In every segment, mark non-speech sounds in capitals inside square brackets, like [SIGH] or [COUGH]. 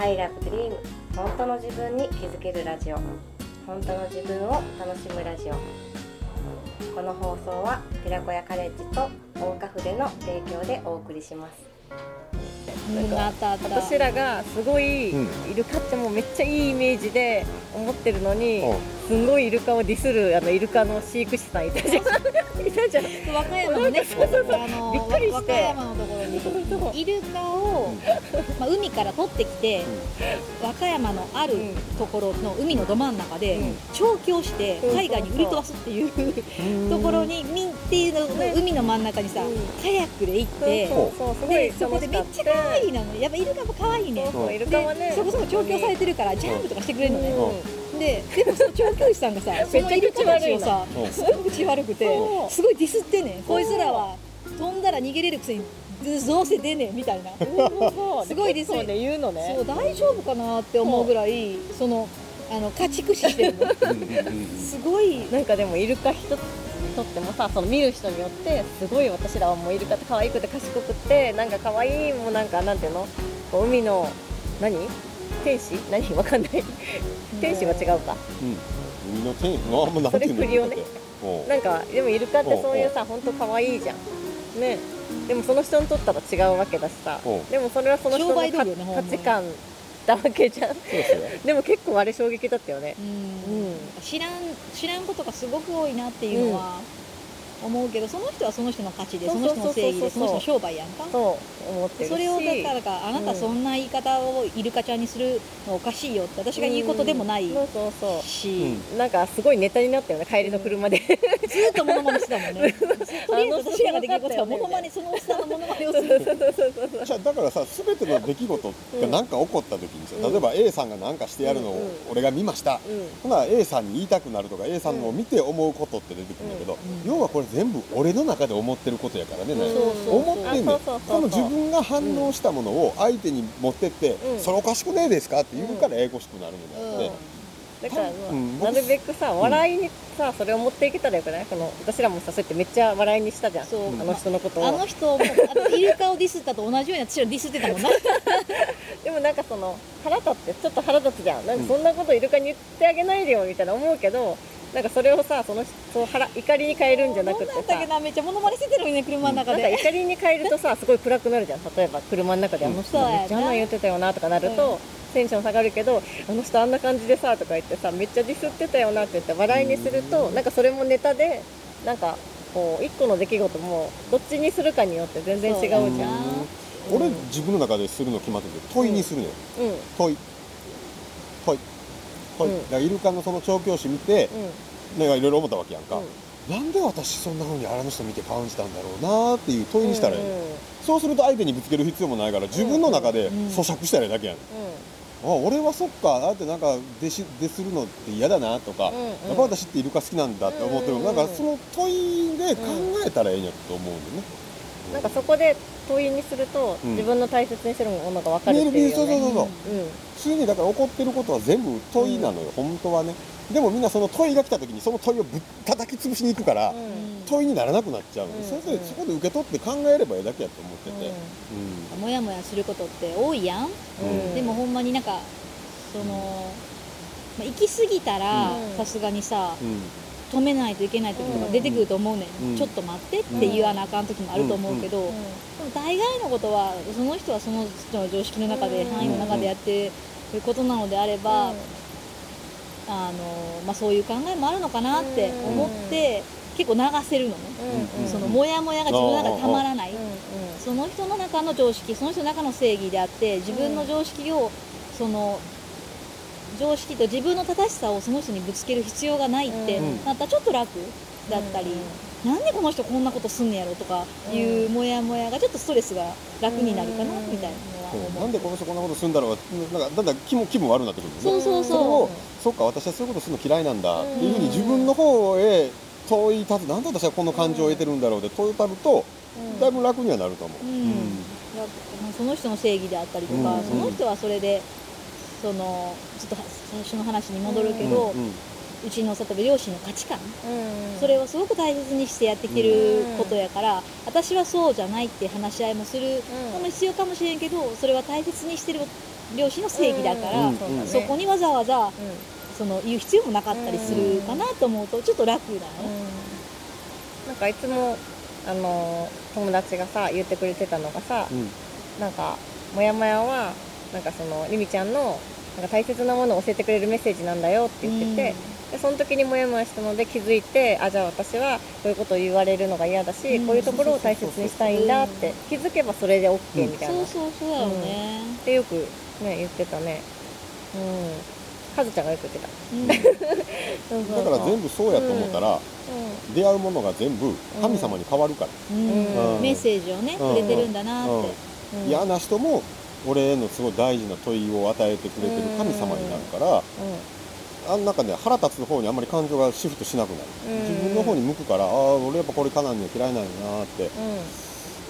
I love dream. 本当の自分に気づけるラジオ。本当の自分を楽しむラジオ。この放送は寺子屋カレッジと大花筆の提供でお送りします。うんあったあった。私らがすごいうんイルカってもうめっちゃいいイメージで思ってるのにうん。すごいイルカをディスるあのイルカの飼育師さんいたじゃん。[LAUGHS] いたじゃん。和歌山のねそうそうそう。あのびっくりして。和歌山のところにイルカを、まあ、海から取ってきて、和歌山のあるうん。ところの海のど真ん中で、うん。調教してうん海外に売り飛ばすっていうところにミンっていうのね海の真ん中にさ、うん。カヤックで行ってそうそうでそこでめっちゃ可愛いなのね。やっぱイルカも可愛いねそうイルでカはね。そこそこ調教されてるからジャンプとかしてくれるのね、うん。ででもその調教師さんがさ [LAUGHS] そめっちゃのイルカたちをさうんすごい口悪くてすごいディスってんねん。こいつらは飛んだら逃げれるくせにどうせ出ねえみたいな。[LAUGHS] すごいですそうね言うのね。そう大丈夫かなって思うぐらいそのあの家畜視してるの。[LAUGHS] すごい。なんかでもイルカ一つにとってもさその見る人によってすごい私らはもうイルカって可愛くて賢くってなんか可愛いもうなんかなんていうの？こう海の何？天使？何？わかんない。天使は違うか。うん。海の天あんまなんていうの？それ振りをねう。んなんかでもイルカってそういうさ本当可愛いじゃん。ね。でもその人にとったら違うわけだしさ。う。んでもそれはその人商の価値観だわけじゃん。そうですよでも結構あれ衝撃だったよね。うん。うん。知らん知らんことがすごく多いなっていうのは思うけどその人はその人の価値でその人の正義でその人の商売やんか。そう思ってるし。それをだからかあなたそんな言い方をイルカちゃんにするのおかしいよって私が言うことでもないそうそうそう。し、なんかすごいネタになったよね帰りの車で、ずっとモノマネしてたもんねとりあえず私らができることはモノマネそのおっさんのモノマネをするじゃあだからさ全ての出来事が何か起こった時にさ、うん例えば A さんが何かしてやるのをうんうん俺が見ました、うんほな A さんに言いたくなるとか A さんのを見て思うことって出てくるんだけど、うん要はこれ全部俺の中で思ってることやからね、思ってんねこの自分が反応したものを相手に持ってって、うん。それおかしくねえですかって言うからややこしくなるのであって、だから、うんなるべくさ笑いにさそれを持っていけたらよくない？この私らもさそうやってめっちゃ笑いにしたじゃん。そう。あの人のことを。あの人もあとイルカをディスったと同じように私らディスってたもんな。[LAUGHS] でもなんかその腹立ってちょっと腹立つじゃん。なんかそんなことイルカに言ってあげないでよみたいな思うけどなんかそれをさそのそう腹怒りに変えるんじゃなくてさ。だっけなめっちゃモノマネしてたのにね車の中なんかで怒りに変えるとさ [LAUGHS] すごい暗くなるじゃん。例えば車の中であの人めっちゃあんな。ん言ってたよなとかなると、テンション下がるけどあの人あんな感じでさとか言ってさめっちゃディスってたよなって言って笑いにするとなんかそれもネタでなんかこう一個の出来事もどっちにするかによって全然違うじゃん。俺自分の中でするの決まってて問いにするのよ、うん。問い問い問い、うんだからイルカのその調教師見て、うん。なんかいろいろ思ったわけやんか、うん。なんで私そんな風にあの人見て感じたんだろうなっていう問いにしたらいい、うん。うん。そうすると相手にぶつける必要もないから自分の中でうん。咀嚼したらいいだけやん、あ俺はそっか。だってなんか弟子弟するのって嫌だなとか、うんうん。やっぱ私ってイルカ好きなんだって思ってる、うんなんかその問いで考えたらいいんやと思うんね、なんかそこで問いにすると、うん。自分の大切にしてるものが分かる見える見えるっていうよねそうそうそうそう、うん。普通にだから怒ってることは全部問いなのよ、本当はね。でもみんなその問いが来た時にその問いをぶったたき潰しに行くから、うん。問いにならなくなっちゃう。の、うん。それでそこで受け取って考えればいいだけやと思ってて、うん。モヤモヤすることって多いやん、うん。でもほんまになんかその、まあ、行き過ぎたらうん。さすがにさうん止めないといけない時とか出てくると思うねん、うん。ちょっと待ってって言わなあかん時もあると思うけど、でも大概のことはその人はその人の常識の中で、うん。範囲の中でやってることなのであれば、あのまあ、そういう考えもあるのかなって思って、結構流せるのね、そのモヤモヤが自分の中でたまらない、その人の中の常識その人の中の正義であって自分の常識をその常識と自分の正しさをその人にぶつける必要がないってうん。なったらちょっと楽だったり、なんでこの人こんなことすんねやろとかいうモヤモヤがちょっとストレスが楽になるかなうん。みたいなのそう思う。なんでこの人こんなことするんだろうなんかだんだん気も気分悪くなってくるんですね。そうそうそれをそそっか私はそういうことするの嫌いなんだっていうふううん。に自分の方へ問い立つなんで私はこの感情を得てるんだろうって問い立つとうん。だいぶ楽にはなると思う、う、うん。いやその人の正義であったりとか、うん。その人はそれでそのちょっと最初の話に戻るけど、うんうん。うちの例えば両親の価値観。うんそれをすごく大切にしてやってきてることやから、私はそうじゃないって話し合いもするのも必要かもしれんけどそれは大切にしてる両親の正義だから、うん。そうだね。そこにわざわざうん。その言う必要もなかったりするかなと思うとちょっと楽だよね。なんかいつもあの友達がさ言ってくれてたのがさうん。なんかモヤモヤはなんかそのりみちゃんのなんか大切なものを教えてくれるメッセージなんだよって言ってて、でその時にモヤモヤしたので気づいてあじゃあ私はこういうことを言われるのが嫌だし、うん。こういうところを大切にしたいんだって気づけばそれで OK みたいな、そうっそうそうだよね。てよくね言ってたね。うん。かずちゃんがよく言ってた。うん。そうそうそうだから全部そうやと思ったら、出会うものが全部神様に変わるから、うん。うん。メッセージをねうん。くれてるんだなって。うん。うん。嫌な人も俺へのすごい大事な問いを与えてくれてる神様になるから、あん中ね腹立つ方にあんまり感情がシフトしなくなる、うん。自分の方に向くからああ俺やっぱこれかなんには嫌いなんやなってうん。うん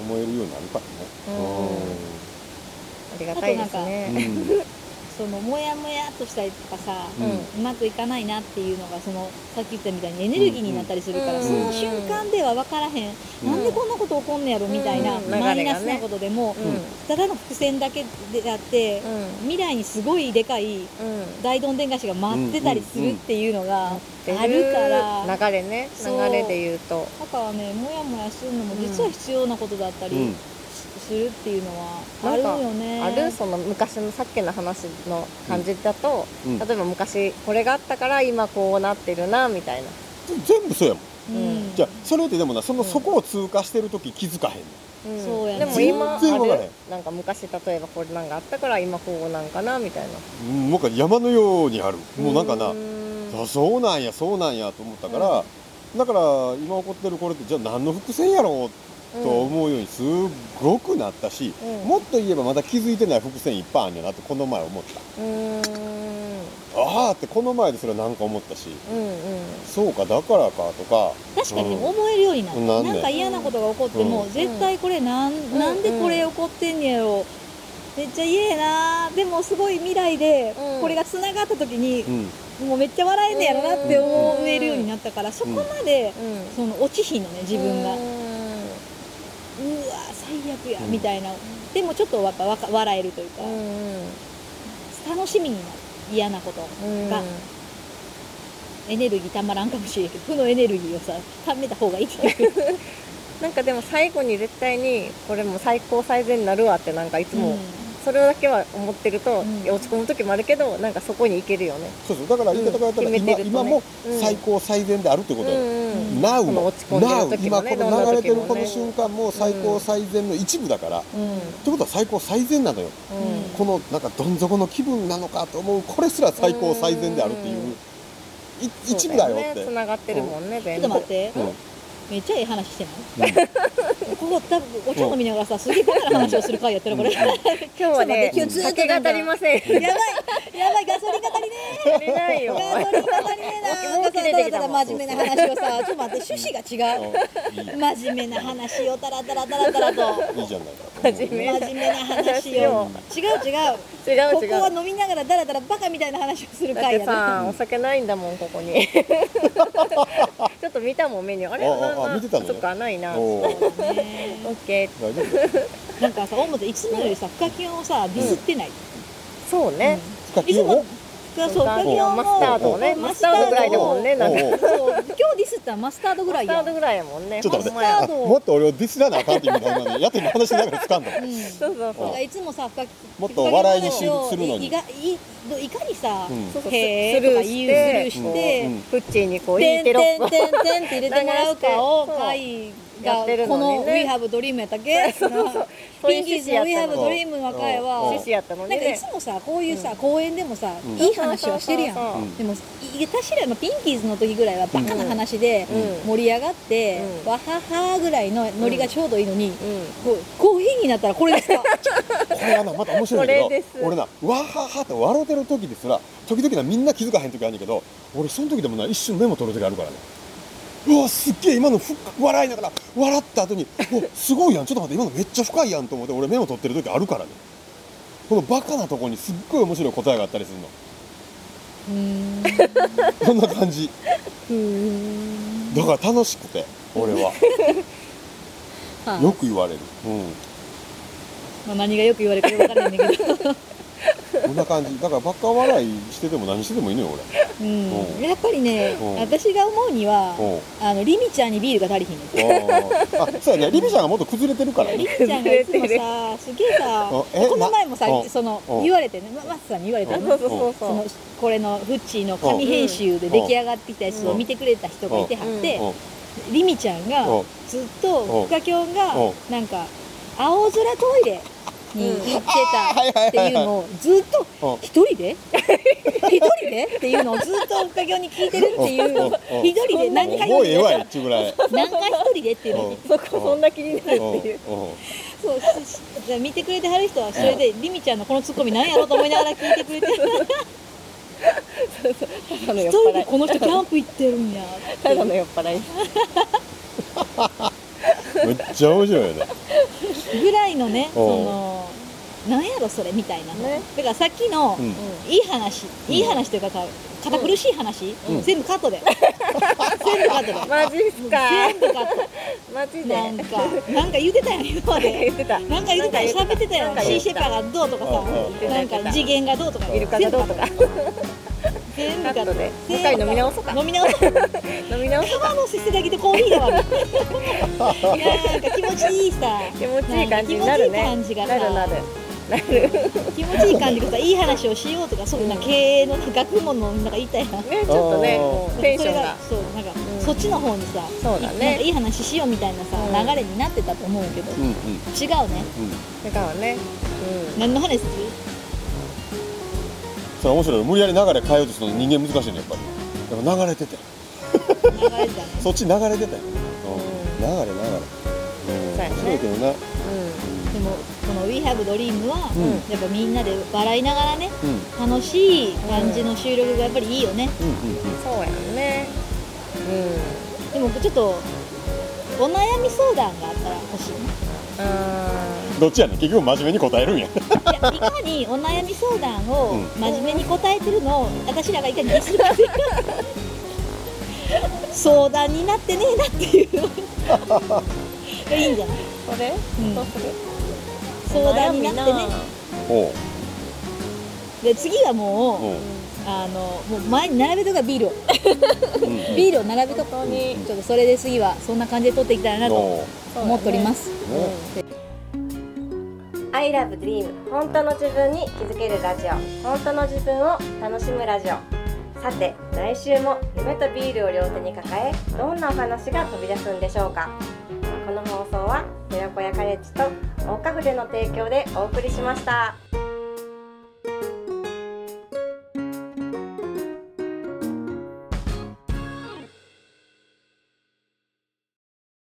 思えるようになるからね。ありがたいですうんねうんそのモヤモヤっとしたりとかさ、うまくいかないなっていうのがそのさっき言ったみたいにエネルギーになったりするから、うん。その瞬間では分からへん、なんでこんなこと起こんねやろみたいな、うん。マイナスなことでも、うん。ただの伏線だけであって、うん。未来にすごいでかいうん。大どんでん返しが待ってたりするっていうのがあるから、流れね。流れで言うと。だからねモヤモヤするのも実は必要なことだったりうんするっていうのはあるよね。あるその昔のさっきの話の感じだと、うん。例えば昔これがあったから今こうなってるなみたいな。全部そうやもん。うん。じゃあそれってでもなその底を通過してる時気づかへんの、ん。そうやね。でも今あ全然分からへるなんか昔例えばこれなんかあったから今こうなんかなみたいな。うんなんか山のようにある。もうなんかなうーん。あそうなんやそうなんやと思ったから、だから今起こってるこれってじゃあ何の伏線やろうと思うようにすっごくなったし、うん。もっと言えばまだ気づいてない伏線いっぱいあるんやなってこの前思った。ああってこの前でそれはなんか思ったしうんうん。そうかだからかとか。確かに思えるようになった。なん。でなんか嫌なことが起こっても、うん。絶対これなん,、ん。なんでこれ起こってんねやろ。めっちゃ嫌やな。でもすごい未来でうん。これがつながった時にう、ん。もうめっちゃ笑えんねやろなって思えるようになったから、そこまで、うん。その落ちひんのね自分が、ううわ最悪や、うん。みたいな。でもちょっとやっぱ笑えるというか、んうん。楽しみになる嫌なことうん。がエネルギーたまらんかもしれんけど負のエネルギーをさためた方がいいっていう [LAUGHS] なんかでも最後に絶対にこれも最高最善になるわってなんかいつもうんそれだけは思ってると、うん。落ち込む時もあるけどなんかそこに行けるよね。そうそう。だから言い方がやったら今,、うん。決めてるとね。今もうん。最高最善であるってこと。よ、うんうん。そのも落ち込んでる Now 時今この流れてるこの瞬間も最高最善の一部だから、うん。ってことは最高最善なのよ。うん。このなんかどん底の気分なのかと思う。これすら最高最善であるっていう、い一部だよって。つながってるもんね全部。うんめっちゃええ話してない？ここ多分お茶飲みながらさすげえバカな話をする回やったらこれ、うん。やばい今日はね [LAUGHS] 今日ずっと酒が足りません。やばいガソリンが足りね [LAUGHS] 足りないよ。えガソリンが足りねえな。もう切れてきたただただ真面目な話をさちょっと待って趣旨が違う。うんいい。や真面目な話をタラタラタラタラといいじゃないか真面目な話を違う違う違う違うここは飲みながらダラダラバカみたいな話をするだって回やさお酒ないんだもんここにちょっと見たもんメニュー。あれ？あああ見てたの？そっかないな。オッケー。大丈夫？[LAUGHS] なんかさ思いつもよりさ深キオンをさディスってない、そうね、いつも深きを？そうそう深キオンマスタードをね。ママスタードぐらいだもんねなんか今日ディスったらマスタードぐらいマスタードぐらいやもんね。ちょっと待って。もっと俺をディスらなあかんっていうみたいなねやってる話しながら掴んだ。うん。そうそうそう。いつもさ深もっと笑いにするするのに。いがいいかにさ、うんそうそうへーとか言うスルーして、うんフッチーにこういてんいテロップをてんてんてんって入れてもらうかをそう回やってるこの「のに We ね Have Dream」やったっけ？そうそうそう。ピンキーズの「We Have Dream」の会は。やったのにかいねつもさこういうさ公演でもさうん。いい話はしてるやん。そうん。でもい私らのピンキーズの時ぐらいはバカな話でうん。盛り上がってうん。わははぐらいのノリがちょうどいいのにうん。こうコーヒーになったらこれですか？これがなまた面白いけど俺なわははって笑うてる時ですら時々なみんな気づかへん時あるんだけど俺その時でもな一瞬メモ取る時あるからねうわすっげえ今のふ笑いながら笑った後におすごいやん。ちょっと待って今のめっちゃ深いやんと思って俺メモ取ってる時あるからね。このバカなとこにすっごい面白い答えがあったりするの。うーん。そんな感じ。うーん。だから楽しくて俺は。[LAUGHS] はい。よく言われる。うん。まあ何がよく言われるか分からないんだけど。こんな感じ。だからバカ笑いしてても何しててもいいのようんうん。やっぱりねうん。私が思うには俺うん。あのリミちゃんにビールが足りひんねんああそうやね。リビちゃんがもっと崩れてるからリねミちゃんがいつもさすげえさこの前もさなそのうん。言われてねまマスさんに言われたの？そうそうそうそう。そのこれのフッチーの紙編集で出来上がってきたやつを見てくれた人がいてはってうん。リミちゃんがうん。ずっとフカキョンがうなんか青空トイレに行ってた。っていうのをずっとうん一人で？一人で？っていうのをずっとフカキョンに聞いてるっていううんうん。一人で何回ももうええわいっちゅう。ぐらい何回一人でっていうの。をそこそんな気になるっていう。う。ん。うん。そうじゃあ見てくれてはる人はそれでリミちゃん。のこのツッコミ何やろうと思いながら聞いてくれてただの酔一人でこの人キャンプ行ってるん。やただの酔っ払いめっちゃ面白いよね。ぐらいのねそう。んの何やろそれみたいな、ね。だからさっきの、うん。いい話いい話というかさ堅苦しい話、うん。全部カットで。全部カットで。[LAUGHS] マジっすか？全部カッマジで。トなんかなんか言ってたやん今まで。言ってた。なんか言ってたやん喋ってたやなんんか言ってた。シーシェパーがどうとかさうん。なんか次元がどうとか。イルカがどうとか全部カットでもう一回飲み直そうか。飲み直そう飲み直そう川のせせだけでコーヒーだわいやなんか。気持ちいいさ気持ちいい感じになるね。気持ちいい感じがさ。なるなる気持ちいい感じがさいい話をしようとかそういうな経営の学問のなんか言いたいな。ねちょっとねテンションが。そうなんか、うんそっちの方にさそうだね。いい話しようみたいなさ、うん。流れになってたと思うけど、うんうん。違うね。うん。だからね。何の話する？それ面白い。無理やり流れ変えようとするの人間難しいねやっぱり。でも流れてて。流れてたね。そっち流れてたよ、うん、流れ流れ。うんそうやね。面白いけどな。うん。でもこの「We Have Dream は」うん。やっぱみんなで笑いながらねうん。楽しい感じの収録がやっぱりいいよね、うんうんそうやん。ねでもちょっとお悩み相談があったら欲しいね。どっちやねん。結局真面目に答えるんやいやいかにお悩み相談をうん。真面目に答えてるのを私らがいかにディスるかっていう。相談になってねえなっていう。がいいんじゃない？それ？うん。どうする？相談になってね。で次はもうおう。あのもう前に並べとかビールを。うん。うんビールを並べとかに。ちょっとそれで次はそんな感じで撮っていきたいなとおう。思っております、ね I love dream 本当の自分に気づけるラジオ。本当の自分を楽しむラジオ。さて来週も夢とビールを両手に抱えどんなお話が飛び出すんでしょうか。この放送は寺子屋カレッジと大花筆の提供でお送りしました。